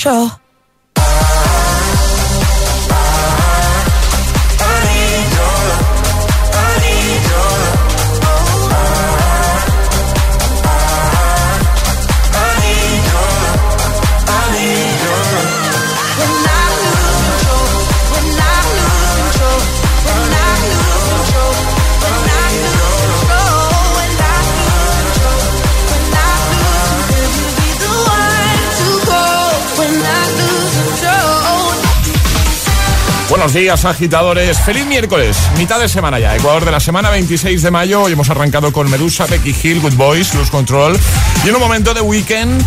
control? Buenos días, agitadores. Feliz miércoles, mitad de semana ya. Ecuador de la semana 26 de mayo. Hoy hemos arrancado con Medusa, Becky Hill, Good Boys, Lose Control. Y en un momento de weekend,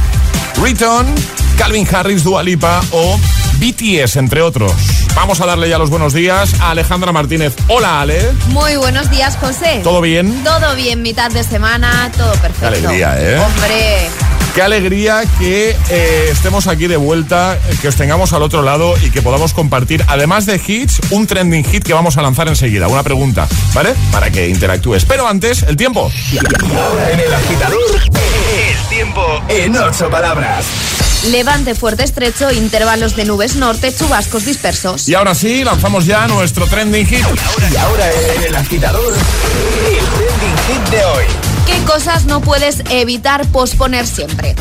Return, Calvin Harris, Dua Lipa o BTS, entre otros. Vamos a darle ya los buenos días a Alejandra Martínez. Hola, Ale. Muy buenos días, José. ¿Todo bien? Todo bien, mitad de semana, todo perfecto. Qué alegría, ¿eh? Hombre, Qué alegría que eh, estemos aquí de vuelta, que os tengamos al otro lado y que podamos compartir, además de hits, un trending hit que vamos a lanzar enseguida. Una pregunta, ¿vale? Para que interactúes. Pero antes, el tiempo. En el agitador, el tiempo en ocho palabras. levante fuerte estrecho, intervalos de nubes norte, chubascos dispersos. Y ahora sí, lanzamos ya nuestro trending hit. Y ahora en el agitador, el trending hit de hoy. ¿Qué cosas no puedes evitar posponer siempre?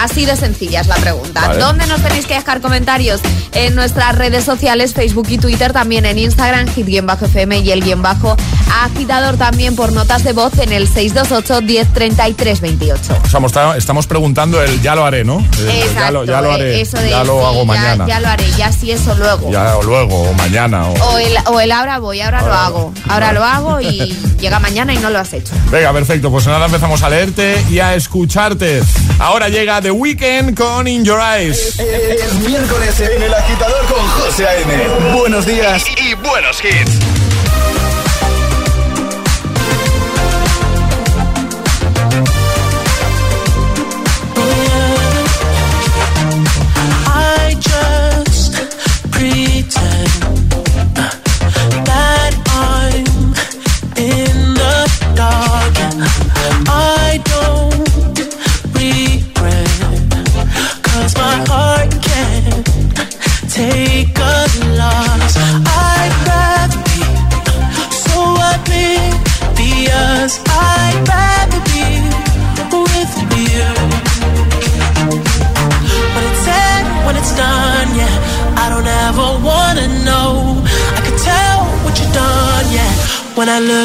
Así de sencilla es la pregunta. Vale. ¿Dónde nos tenéis que dejar comentarios? En nuestras redes sociales, Facebook y Twitter, también en Instagram, hit-fm y el guion bajo agitador también por notas de voz en el 628 1033 28. O sea, está- estamos preguntando el ya lo haré, ¿no? El Exacto, ya lo, ya lo eh, haré. eso de ya lo sí, hago ya- mañana. Ya, lo haré, ya sí eso luego. Ya, o luego, o mañana. O... O el, o el ahora voy, ahora, lo Ahora- hago. Ahora lo hago y llega mañana y no lo has hecho. Venga, perfecto. Pues nada, empezamos a leerte y a escucharte. Ahora llega The Weeknd con In Your Eyes. Es miércoles en el agitador con José A.M. Buenos días y, y buenos hits.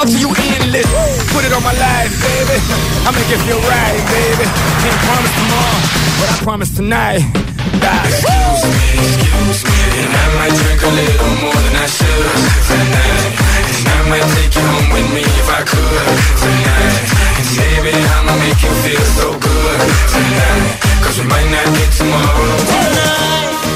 make love to you endless. Put it on my life, baby. I make it feel right, baby. Can't promise tomorrow, but I promise tonight. Die. Excuse me, excuse me, and I might drink a little more than I should tonight. And I might take you home with me if I could tonight. And baby, I'ma make you feel so good tonight. Cause we might not get tomorrow. Tonight,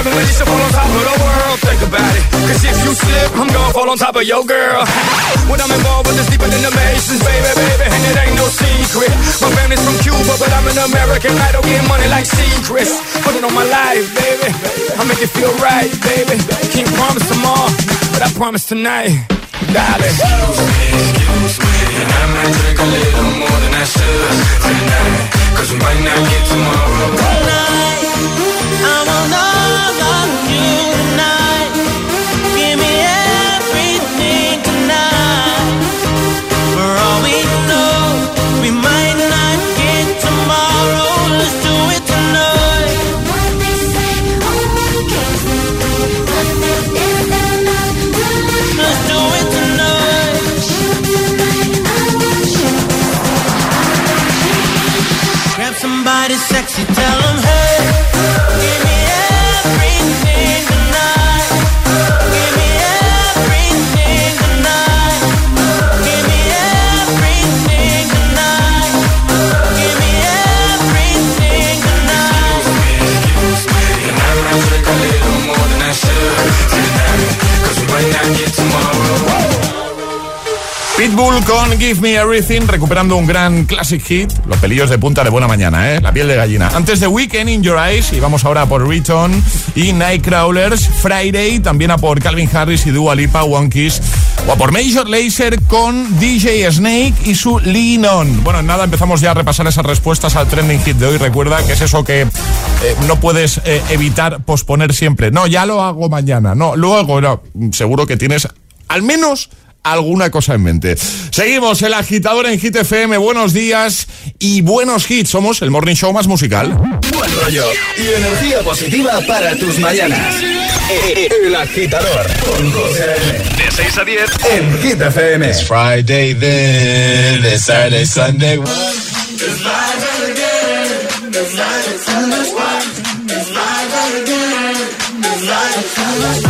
if you don't grab it, you should fall on top of the world. Think about it. Cause if you slip, I'm gonna fall on top of your girl. when I'm involved with this deeper than the Masons, baby, baby. And it ain't no secret. My family's from Cuba, but I'm an American. I don't get money like secrets. Put it on my life, baby. I make it feel right, baby. Can't promise tomorrow, but I promise tonight. Darling. Excuse me, excuse me. And I might drink a little more than I should tonight. Cause we might not get tomorrow. Tonight, I want all of you Pitbull con Give Me Everything, recuperando un gran classic hit. Los pelillos de punta de buena mañana, ¿eh? La piel de gallina. Antes de Weekend in Your Eyes, y vamos ahora por Return y Nightcrawlers. Friday, también a por Calvin Harris y Dua Lipa, One Kiss. O a por Major Lazer con DJ Snake y su Lean On. Bueno, nada, empezamos ya a repasar esas respuestas al trending hit de hoy. Recuerda que es eso que eh, no puedes eh, evitar posponer siempre. No, ya lo hago mañana. No, luego. Seguro que tienes al menos alguna cosa en mente. Seguimos, el agitador en Hit FM. Buenos días y buenos hits. Somos el morning show más musical. Buen rollo y energía positiva para tus mañanas. El agitador con José A.M. De 6 a 10. en Hit FM. Friday then, it's Saturday, Sunday. I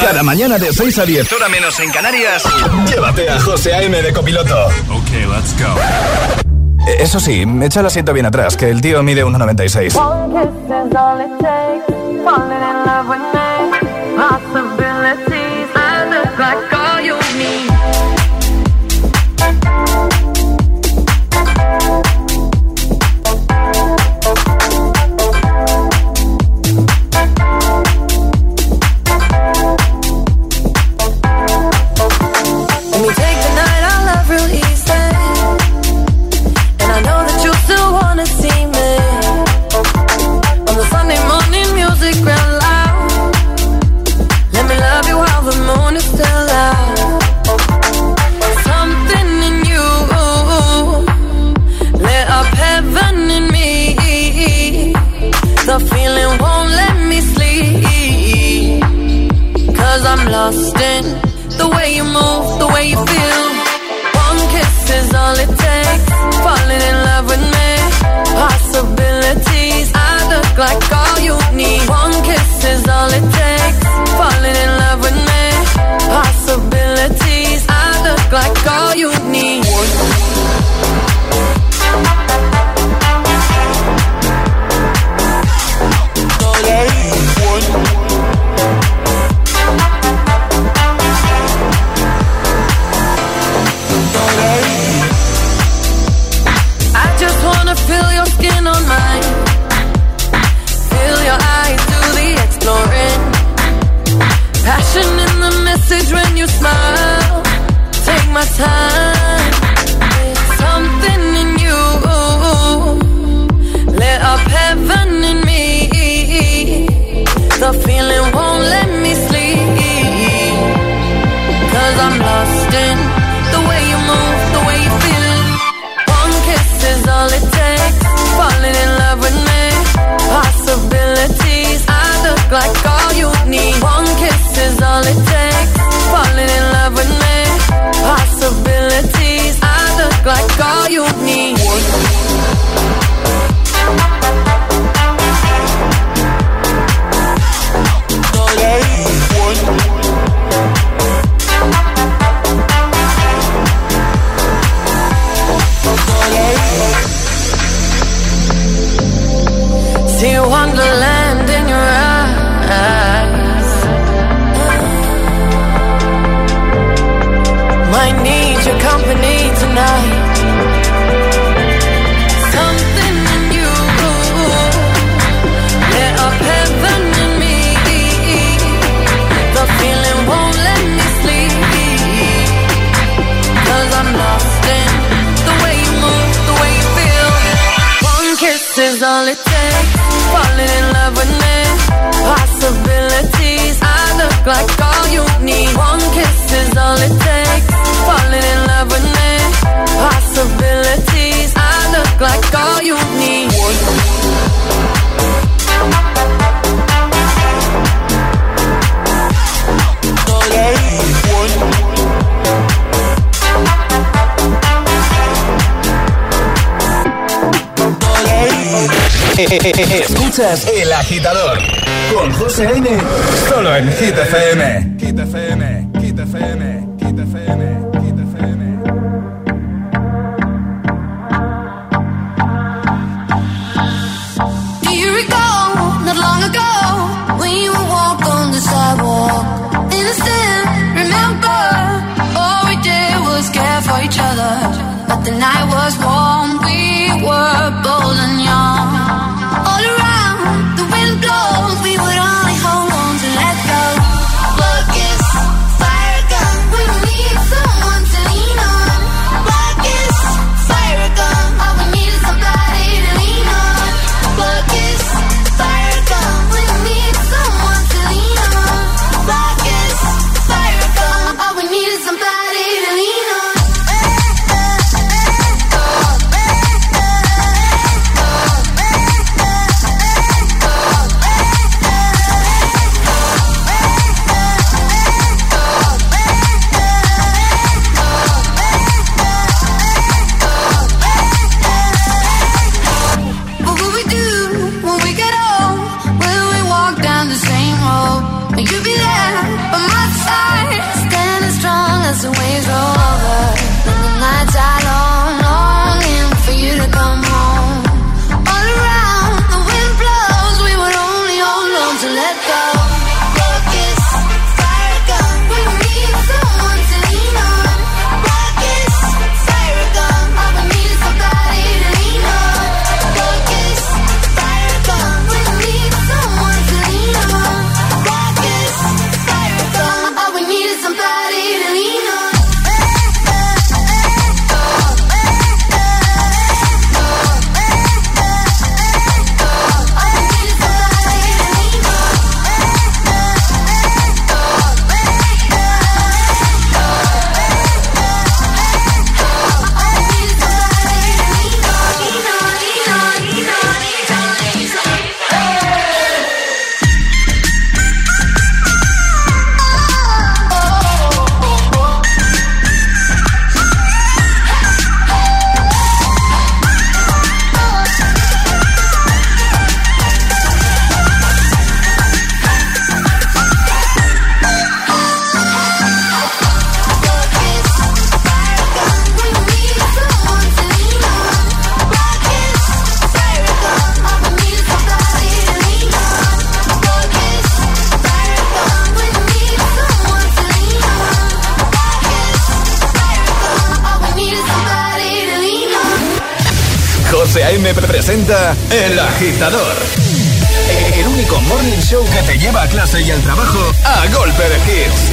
Cada mañana de 6 a 10, hora menos en Canarias, llévate a José A.M. de copiloto. Ok, let's go. Eso sí, echa el asiento bien atrás, que el tío mide 1,96. Escuchas El Agitador con José N. Solo en Hit FM. El Agitador. El único morning show que te lleva a clase y al trabajo a golpe de hits.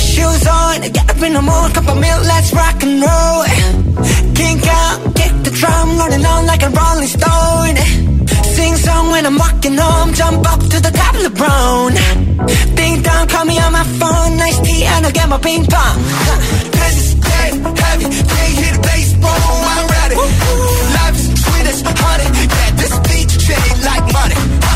Shoes on, let's out, the drum, on like a rolling stone. Sing song when I'm walking home, jump up to the top of the brown. Ding dong, call me on my phone, nice tea, and I'll get my ping pong. Cause it's dead heavy, can't the bass, boom, I'm ready. Life is sweet as honey, yeah, this beat chain like money.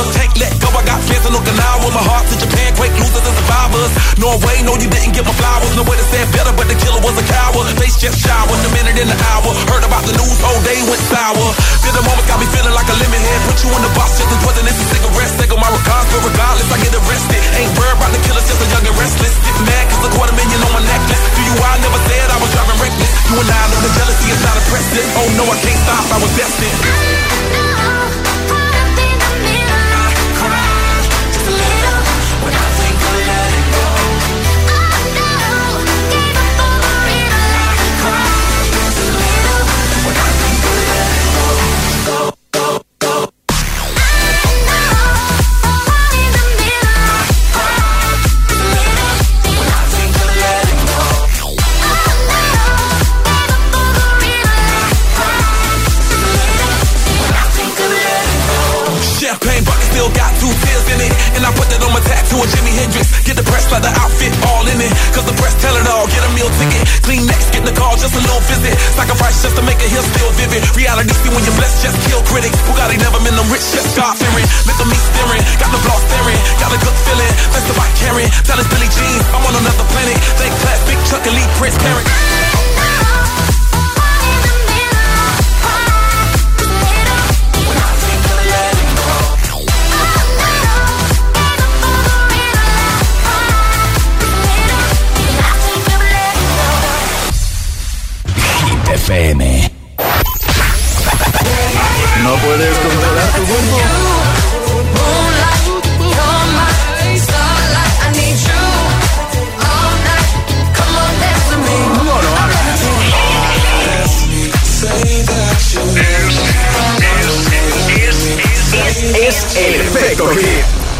Diver. Tank let go, I got fans in Okinawa. My heart to Japan, quake losers and survivors. Norway, no, you didn't get my flowers. No way to say better, but the killer was a coward. Face just shower, a minute in the hour. Heard about the news, whole day went sour. Feel the moment got me feeling like a lemon head. Put you in the box, just as wasn't a cigarette. Take on my regards, but regardless, I get arrested. Ain't worried about the killers, just a young and restless. Get mad, cause a quarter million on my necklace. Do you, I never said I was driving reckless. You and I know the jealousy is not impressive. Oh no, I can't stop, I was destined. Clean next, get the call, just a little visit. Sacrifice just to make it here still vivid. Reality see when you're blessed, just kill critics. Bugatti never been them rich, just God fearing. At me staring, got the block staring. Got a good feeling, that's about caring. Tell us Billy Jean, I'm on another planet. Thank class, big Chuck, elite, Prince, parent. FM. ¿No puedes controlar tu cuerpo? No lo hagas. Es el efecto hit.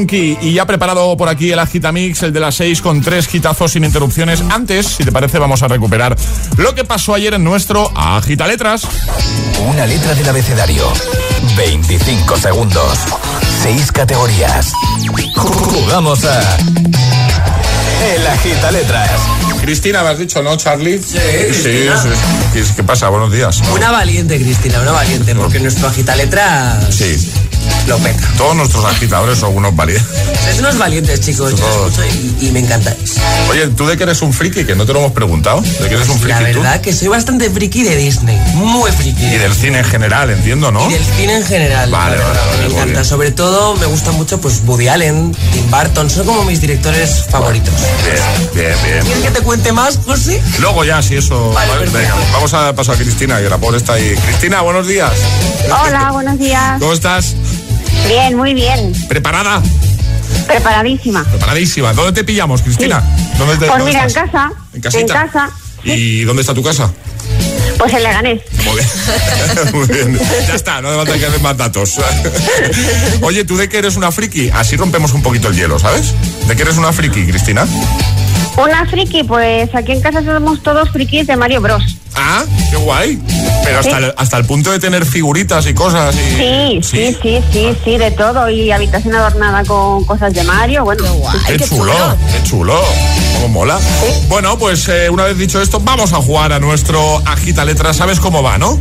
Monkey. Y ya preparado por aquí el Agitamix, el de las 6 con tres gitazos sin interrupciones. Antes, si te parece, vamos a recuperar lo que pasó ayer en nuestro Agita Letras. Una letra del abecedario. 25 segundos. 6 categorías. Jugamos a. El Agita Letras. Cristina, me has dicho, ¿no, Charlie? Sí, Cristina. sí. ¿Qué, pasa? Buenos días. Una valiente, Cristina, una valiente, porque nuestro agitaletra Sí. Lo peta. Todos nuestros agitadores son unos valientes. Sois unos valientes, chicos. Yo Todos. y, y me encantáis. Oye, ¿tú de qué eres un friki? Que no te lo hemos preguntado. ¿De qué eres un friki La tú? verdad que soy bastante friki de Disney. Muy friki. Y del cine en general, entiendo, ¿no? Y del cine en general. Vale, vale, vale, Me encanta. bien. Sobre todo me gusta mucho pues Woody Allen, Tim Burton. Son como mis directores favoritos. Bien, bien, bien. ¿Quieres que te cuente más, José? Luego ya, si eso... Vale, Vale, perfecto. venga, vamos a pasar a Cristina, que la pobre está ahí. Cristina, buenos días. Hola, buenos días. ¿Cómo estás? Bien, muy bien. ¿Preparada? Preparadísima. Preparadísima. ¿Dónde te pillamos, Cristina? ¿Dónde te, Pues dónde mira, en casa. ¿En casita? casa. ¿Y dónde está tu casa? Pues en Leganés. Muy bien. Muy bien. Ya está, no hace falta que den más datos. Oye, ¿tú de qué eres una friki? Así rompemos un poquito el hielo, ¿sabes? ¿De qué eres una friki, Cristina? Una friki, pues aquí en casa somos todos frikis de Mario Bros. Ah, qué guay. Pero hasta, Sí. el, hasta el punto de tener figuritas y cosas. Y... Sí, sí, sí, sí, sí, de todo. Y habitación adornada con cosas de Mario. Bueno, Qué, chulo, qué chulo. Cómo mola. Bueno, pues eh, una vez dicho esto, vamos a jugar a nuestro agita letra. ¿Sabes cómo va, no?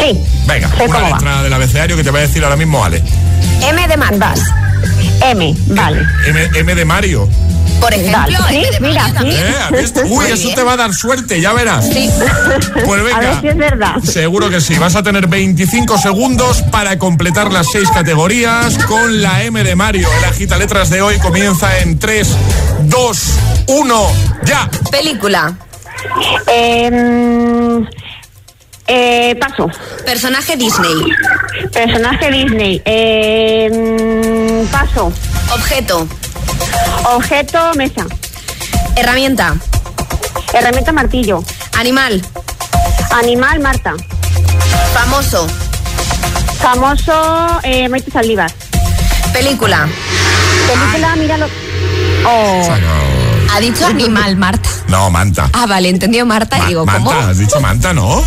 Sí. Venga, Sé una cómo va. letra del abecedario que te va a decir ahora mismo Ale. M de Marcas. M, vale. M, M de Mario. Por ejemplo, sí, mira, Mario también. ¿Eh? Uy, Muy eso bien. te va a dar suerte, ya verás. Sí. Pues A ver venga. si es verdad. Seguro que sí. Vas a tener 25 segundos para completar las seis categorías con la M de Mario. El agita letras de hoy comienza en 3, 2, 1, ya. Película. Eh, eh, paso. Personaje Disney. Personaje Disney. Eh, paso. Objeto. Objeto, mesa. Herramienta. Herramienta, martillo. Animal. Animal, Marta. Famoso. Famoso, eh, Maite Saldívar. Película. Película, míralo. Oh, Ha dicho animal, Marta. No, manta. Ah, vale, entendió Marta y digo, ¿cómo? Manta, has dicho manta, ¿no?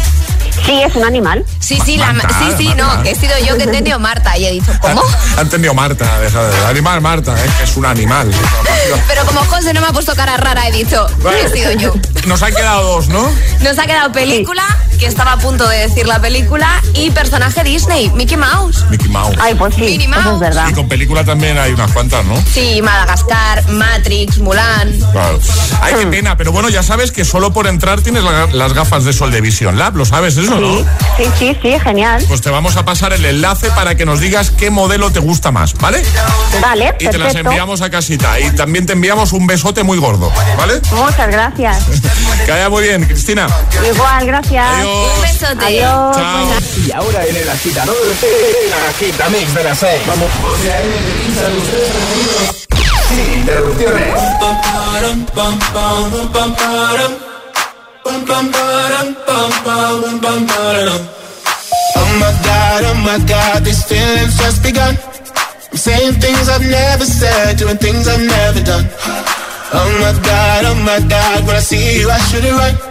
Sí, es un animal. Sí, sí, la, Marta, sí, sí, Marta. no, que he sido yo que he entendido Marta y he dicho, ¿cómo? Ha entendido Marta, deja de... Animal, Marta, es que es un animal. Pero como José no me ha puesto cara rara, he dicho, he sido yo. Nos han quedado dos, ¿no? Nos ha quedado película, que estaba a punto de decir la película, y personaje Disney, Mickey Mouse. Mickey Mouse. Ay, pues sí, Minnie eso es verdad. Y con película también hay unas cuantas, ¿no? Sí, Madagascar, Matrix, Mulan. Claro. Ay, qué pena, pero bueno, ya sabes que solo por entrar tienes la- las gafas de sol de Vision Lab, ¿lo sabes eso, no? Sí, sí, sí, sí, genial. Pues te vamos a pasar el enlace para que nos digas qué modelo te gusta más, ¿vale? Vale, Y te las enviamos a casita. Y también te enviamos un besote muy gordo, ¿vale? Muchas gracias. Que vaya muy bien, Cristina. Igual, gracias. Adiós. Un besote. Adiós. Chao. Y ahora en el agitador, el agitamix de las 6. Vamos. Sin interrupciones. Oh my god, oh my god, these feelings just begun. I'm saying things I've never said, doing things I've never done. Oh my god, oh my god, when I see you, I should it right.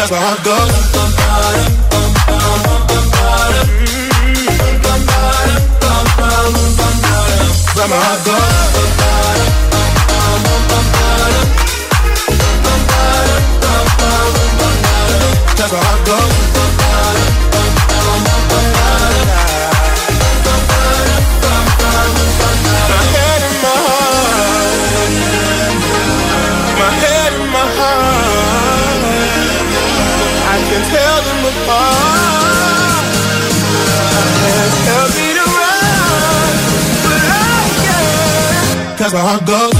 But my heart goes. that's how it.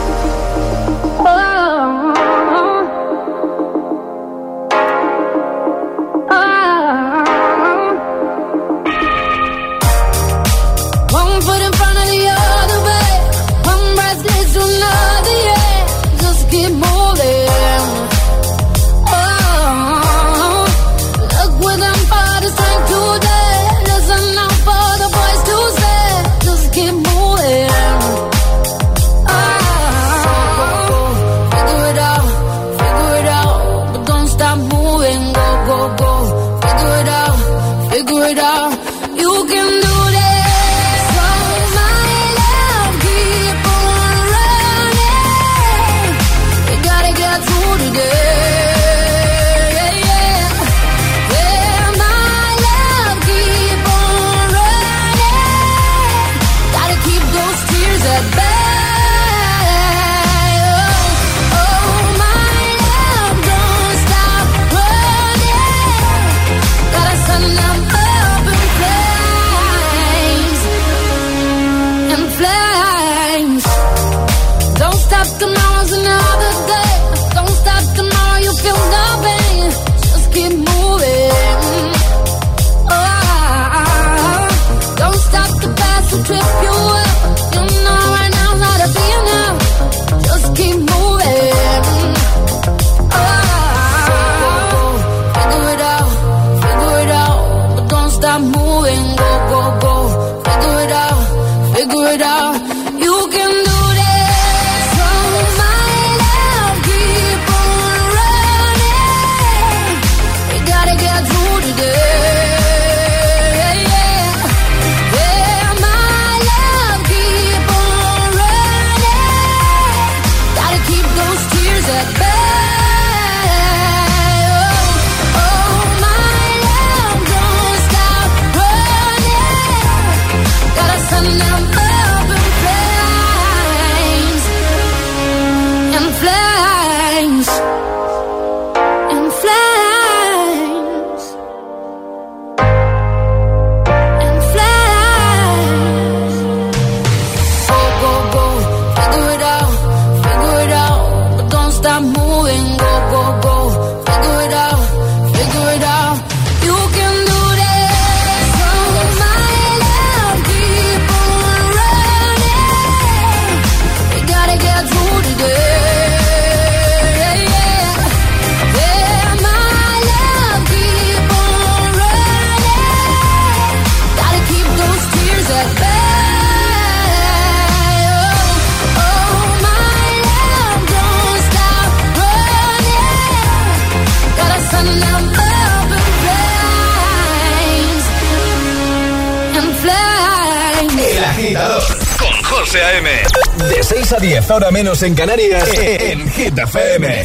menos en Canarias, en Hit FM.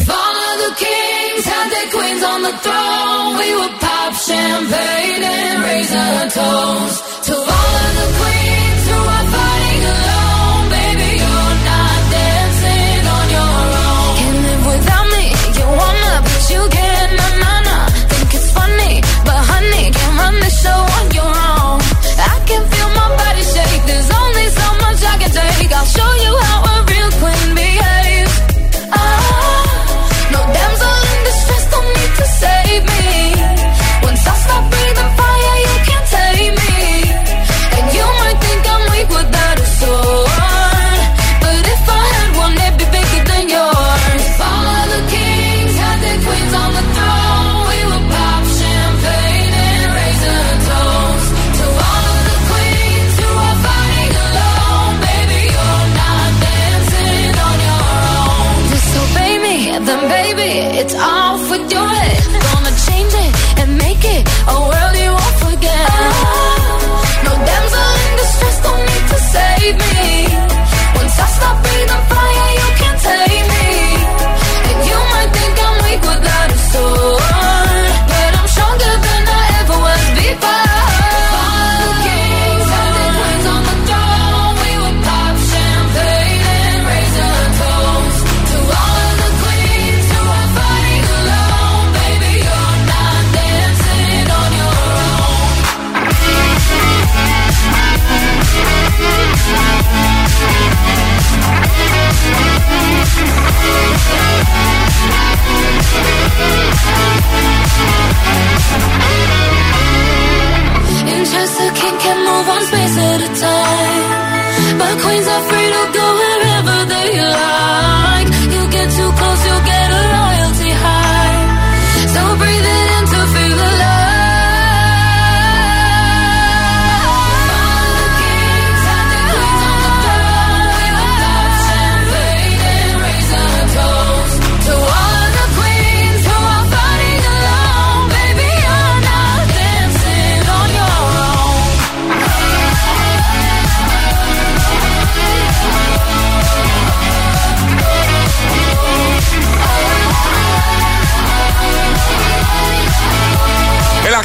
Space at a time. But queens are free to go wherever they like.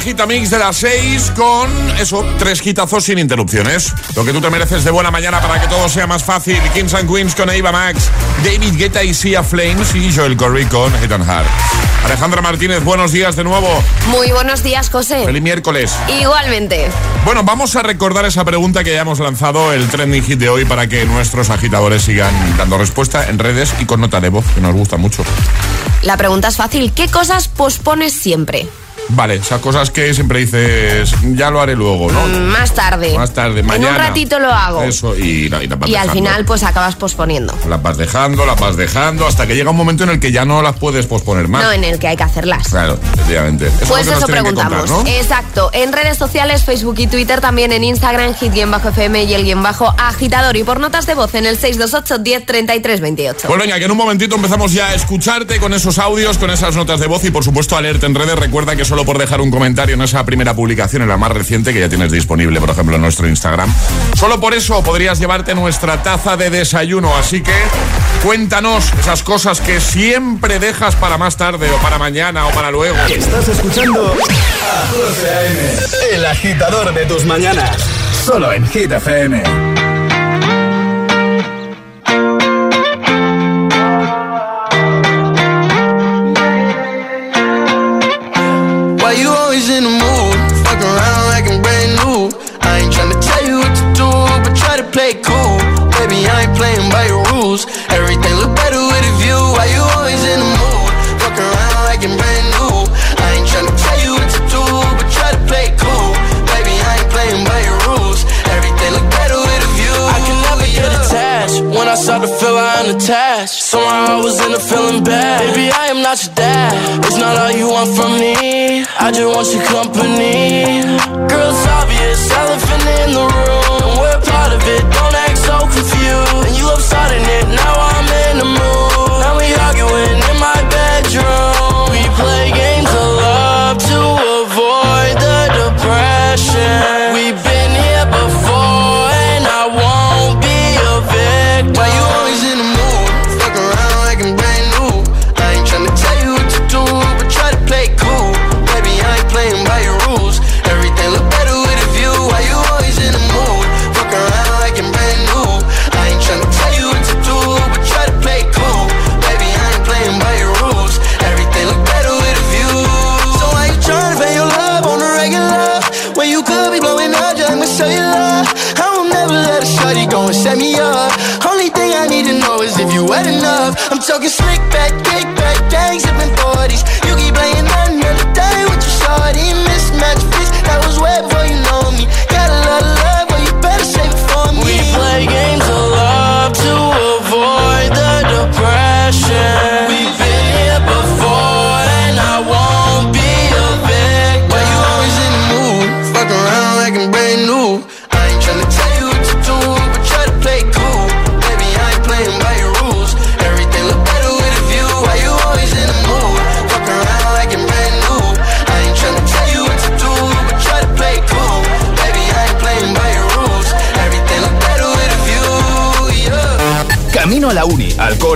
Agitamix de las 6 con eso, tres hitazos sin interrupciones. Lo que tú te mereces de buena mañana para que todo sea más fácil. Kings and Queens con Eva Max, David Guetta y Sia Flames y Joel Corey con Hit and Heart. Alejandra Martínez, buenos días de nuevo. Muy buenos días, José. Feliz miércoles. Igualmente. Bueno, vamos a recordar esa pregunta que ya hemos lanzado, el trending hit de hoy, para que nuestros agitadores sigan dando respuesta en redes y con nota de voz, que nos gusta mucho. La pregunta es fácil. ¿Qué cosas pospones siempre? Vale, esas cosas que siempre dices, ya lo haré luego, ¿no? Mm, Más tarde. Más tarde, mañana. En un ratito lo hago. Eso, y, la- y la vas y al final, pues acabas posponiendo. Las vas dejando, las vas dejando, hasta que llega un momento en el que ya no las puedes posponer más. No en el que hay que hacerlas. Claro, efectivamente. Eso Pues eso preguntamos. contar, ¿no? Exacto. En redes sociales, Facebook y Twitter, también en Instagram, hit-fm y el guion bajo agitador. Y por notas de voz en el 628 10 33 28. Pues venga, que en un momentito empezamos ya a escucharte con esos audios, con esas notas de voz y por supuesto alerta en redes. Recuerda que solo por dejar un comentario en esa primera publicación, en la más reciente que ya tienes disponible, por ejemplo, en nuestro Instagram. Solo por eso podrías llevarte nuestra taza de desayuno. Así que cuéntanos esas cosas que siempre dejas para más tarde o para mañana o para luego. Estás escuchando a José A.M., el agitador de tus mañanas. Solo en Hit FM.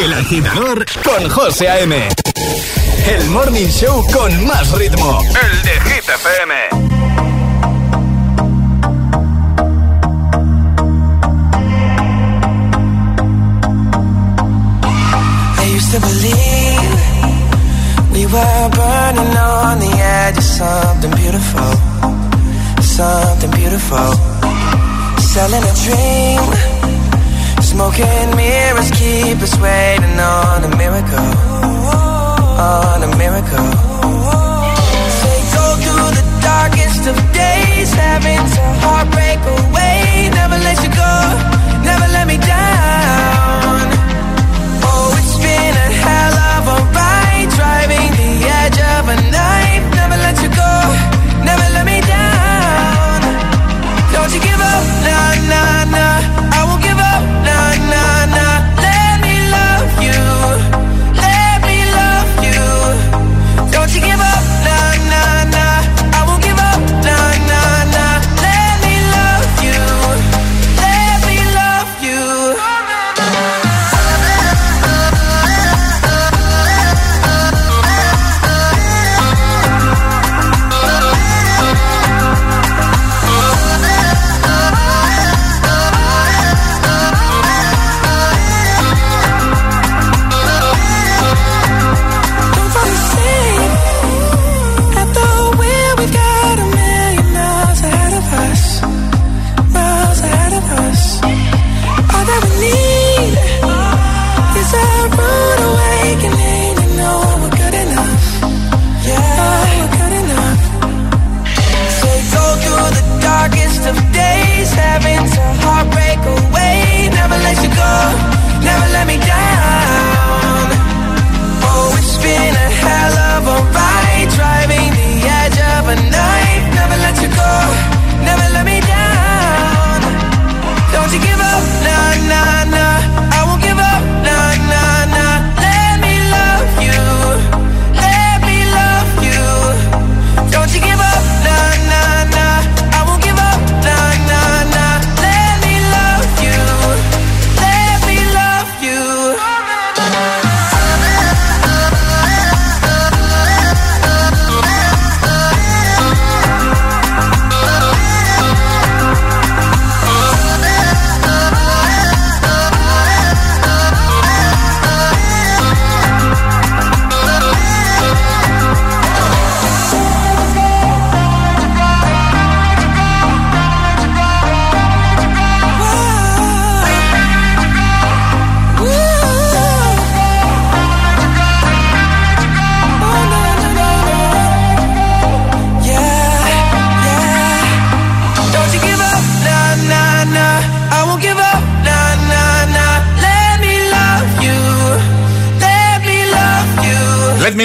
El agitador con José A.M. El morning show con más ritmo. El de Hit FM. I used to believe we were burning on the edge of something beautiful, something beautiful. Selling a dream, smoking mirrors keep us waiting on a miracle, on a miracle. Say go through the darkest of days, having to heartbreak away. Never let you go, never let me down. Oh, it's been a hell of a ride, driving the edge of a knife. Never let you go, never let me down. Don't you give up, nah, nah, nah.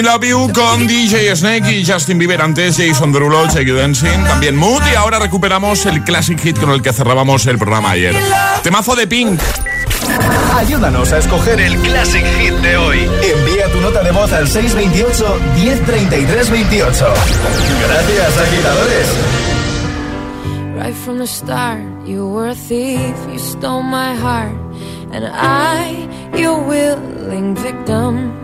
Love You con DJ Snake y Justin Bieber antes, Jason Derulo, Take You Dancing, también Mood y ahora recuperamos el classic hit con el que cerrábamos el programa ayer. Temazo de Pink. Ayúdanos a escoger el classic hit de hoy. Envía tu nota de voz al 628 1033 28. Gracias, agitadores. Right from the start, you were a thief, you stole my heart, and I, your willing victim.